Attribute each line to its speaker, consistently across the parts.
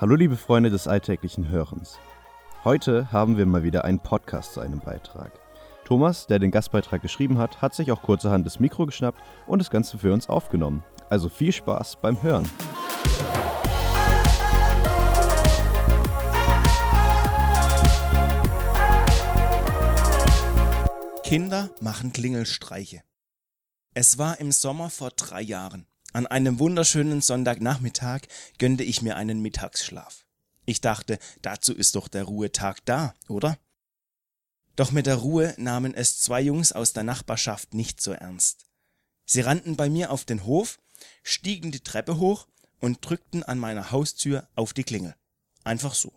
Speaker 1: Hallo liebe Freunde des alltäglichen Hörens. Heute haben wir mal wieder einen Podcast zu einem Beitrag. Thomas, der den Gastbeitrag geschrieben hat, hat sich auch kurzerhand das Mikro geschnappt und das Ganze für uns aufgenommen. Also viel Spaß beim Hören.
Speaker 2: Kinder machen Klingelstreiche. Es war im Sommer vor drei Jahren. An einem wunderschönen Sonntagnachmittag gönnte ich mir einen Mittagsschlaf. Ich dachte, dazu ist doch der Ruhetag da, oder? Doch mit der Ruhe nahmen es zwei Jungs aus der Nachbarschaft nicht so ernst. Sie rannten bei mir auf den Hof, stiegen die Treppe hoch und drückten an meiner Haustür auf die Klingel. Einfach so.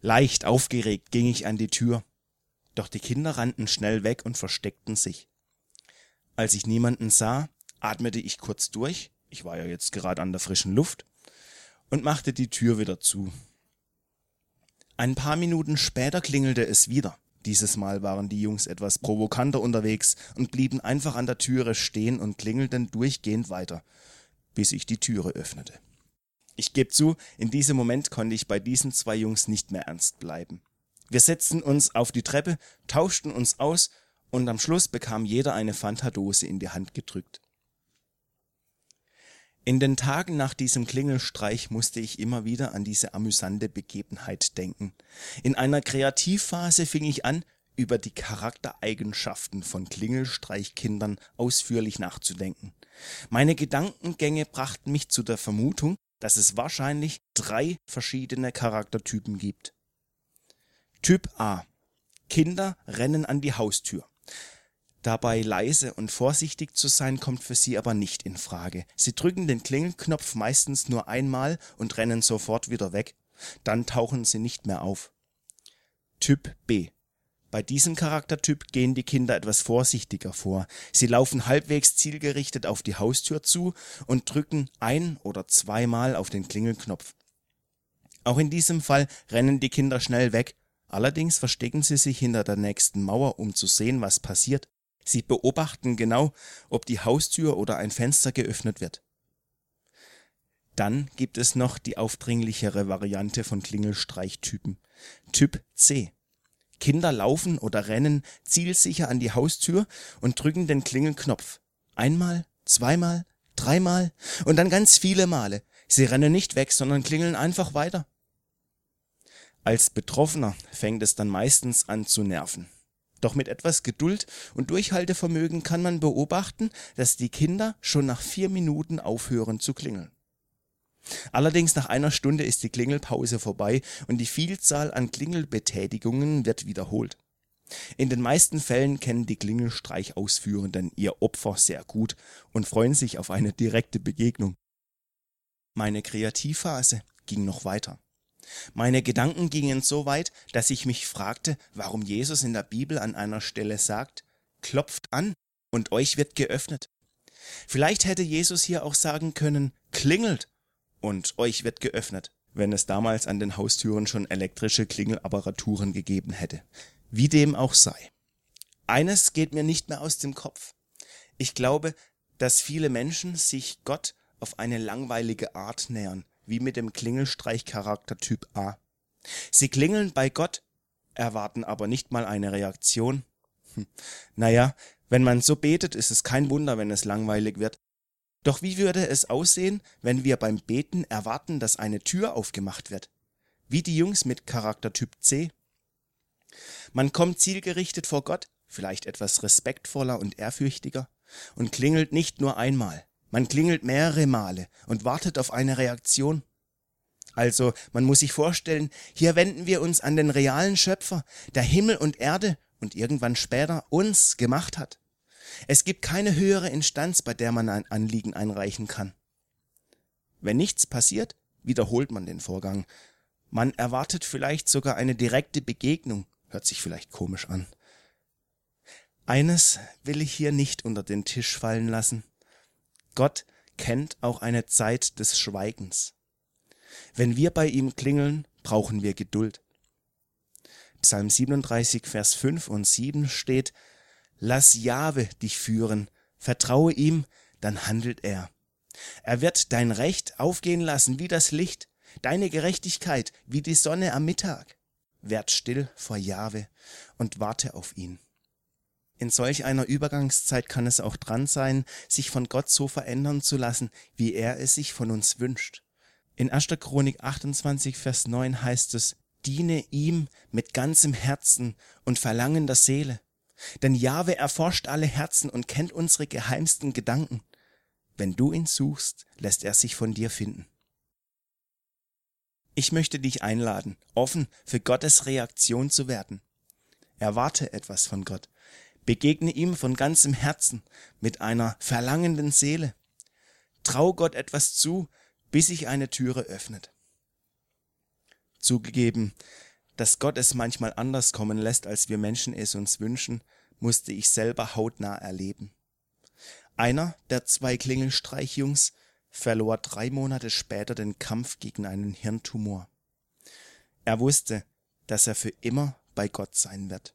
Speaker 2: Leicht aufgeregt ging ich an die Tür, doch die Kinder rannten schnell weg und versteckten sich. Als ich niemanden sah, atmete ich kurz durch, ich war ja jetzt gerade an der frischen Luft, und machte die Tür wieder zu. Ein paar Minuten später klingelte es wieder. Dieses Mal waren die Jungs etwas provokanter unterwegs und blieben einfach an der Türe stehen und klingelten durchgehend weiter, bis ich die Türe öffnete. Ich gebe zu, in diesem Moment konnte ich bei diesen zwei Jungs nicht mehr ernst bleiben. Wir setzten uns auf die Treppe, tauschten uns aus und am Schluss bekam jeder eine Fanta-Dose in die Hand gedrückt. In den Tagen nach diesem Klingelstreich musste ich immer wieder an diese amüsante Begebenheit denken. In einer Kreativphase fing ich an, über die Charaktereigenschaften von Klingelstreichkindern ausführlich nachzudenken. Meine Gedankengänge brachten mich zu der Vermutung, dass es wahrscheinlich drei verschiedene Charaktertypen gibt. Typ A. Kinder rennen an die Haustür. Dabei leise und vorsichtig zu sein, kommt für sie aber nicht in Frage. Sie drücken den Klingelknopf meistens nur einmal und rennen sofort wieder weg. Dann tauchen sie nicht mehr auf. Typ B. Bei diesem Charaktertyp gehen die Kinder etwas vorsichtiger vor. Sie laufen halbwegs zielgerichtet auf die Haustür zu und drücken ein oder zweimal auf den Klingelknopf. Auch in diesem Fall rennen die Kinder schnell weg. Allerdings verstecken sie sich hinter der nächsten Mauer, um zu sehen, was passiert. Sie beobachten genau, ob die Haustür oder ein Fenster geöffnet wird. Dann gibt es noch die aufdringlichere Variante von Klingelstreichtypen. Typ C. Kinder laufen oder rennen zielsicher an die Haustür und drücken den Klingelknopf. Einmal, zweimal, dreimal und dann ganz viele Male. Sie rennen nicht weg, sondern klingeln einfach weiter. Als Betroffener fängt es dann meistens an zu nerven. Doch mit etwas Geduld und Durchhaltevermögen kann man beobachten, dass die Kinder schon nach vier Minuten aufhören zu klingeln. Allerdings nach einer Stunde ist die Klingelpause vorbei und die Vielzahl an Klingelbetätigungen wird wiederholt. In den meisten Fällen kennen die Klingelstreichausführenden ihr Opfer sehr gut und freuen sich auf eine direkte Begegnung. Meine Kreativphase ging noch weiter. Meine Gedanken gingen so weit, dass ich mich fragte, warum Jesus in der Bibel an einer Stelle sagt, klopft an und euch wird geöffnet. Vielleicht hätte Jesus hier auch sagen können, klingelt und euch wird geöffnet, wenn es damals an den Haustüren schon elektrische Klingelapparaturen gegeben hätte. Wie dem auch sei. Eines geht mir nicht mehr aus dem Kopf. Ich glaube, dass viele Menschen sich Gott auf eine langweilige Art nähern, wie mit dem Klingelstreichcharakter Typ A. Sie klingeln bei Gott, erwarten aber nicht mal eine Reaktion. Hm. Naja, wenn man so betet, ist es kein Wunder, wenn es langweilig wird. Doch wie würde es aussehen, wenn wir beim Beten erwarten, dass eine Tür aufgemacht wird? Wie die Jungs mit Charaktertyp C. Man kommt zielgerichtet vor Gott, vielleicht etwas respektvoller und ehrfürchtiger, und klingelt nicht nur einmal. Man klingelt mehrere Male und wartet auf eine Reaktion. Also, man muss sich vorstellen, hier wenden wir uns an den realen Schöpfer, der Himmel und Erde und irgendwann später uns gemacht hat. Es gibt keine höhere Instanz, bei der man ein Anliegen einreichen kann. Wenn nichts passiert, wiederholt man den Vorgang. Man erwartet vielleicht sogar eine direkte Begegnung, hört sich vielleicht komisch an. Eines will ich hier nicht unter den Tisch fallen lassen. Gott kennt auch eine Zeit des Schweigens. Wenn wir bei ihm klingeln, brauchen wir Geduld. Psalm 37, Vers 5 und 7 steht, Lass Jahwe dich führen, vertraue ihm, dann handelt er. Er wird dein Recht aufgehen lassen wie das Licht, deine Gerechtigkeit wie die Sonne am Mittag. Werd still vor Jahwe und warte auf ihn. In solch einer Übergangszeit kann es auch dran sein, sich von Gott so verändern zu lassen, wie er es sich von uns wünscht. In 1. Chronik 28, Vers 9 heißt es, diene ihm mit ganzem Herzen und Verlangen der Seele. Denn Jahwe erforscht alle Herzen und kennt unsere geheimsten Gedanken. Wenn du ihn suchst, lässt er sich von dir finden. Ich möchte dich einladen, offen für Gottes Reaktion zu werden. Erwarte etwas von Gott. Begegne ihm von ganzem Herzen, mit einer verlangenden Seele. Trau Gott etwas zu, bis sich eine Türe öffnet. Zugegeben, dass Gott es manchmal anders kommen lässt, als wir Menschen es uns wünschen, musste ich selber hautnah erleben. Einer der zwei Klingelstreichjungs verlor drei Monate später den Kampf gegen einen Hirntumor. Er wusste, dass er für immer bei Gott sein wird.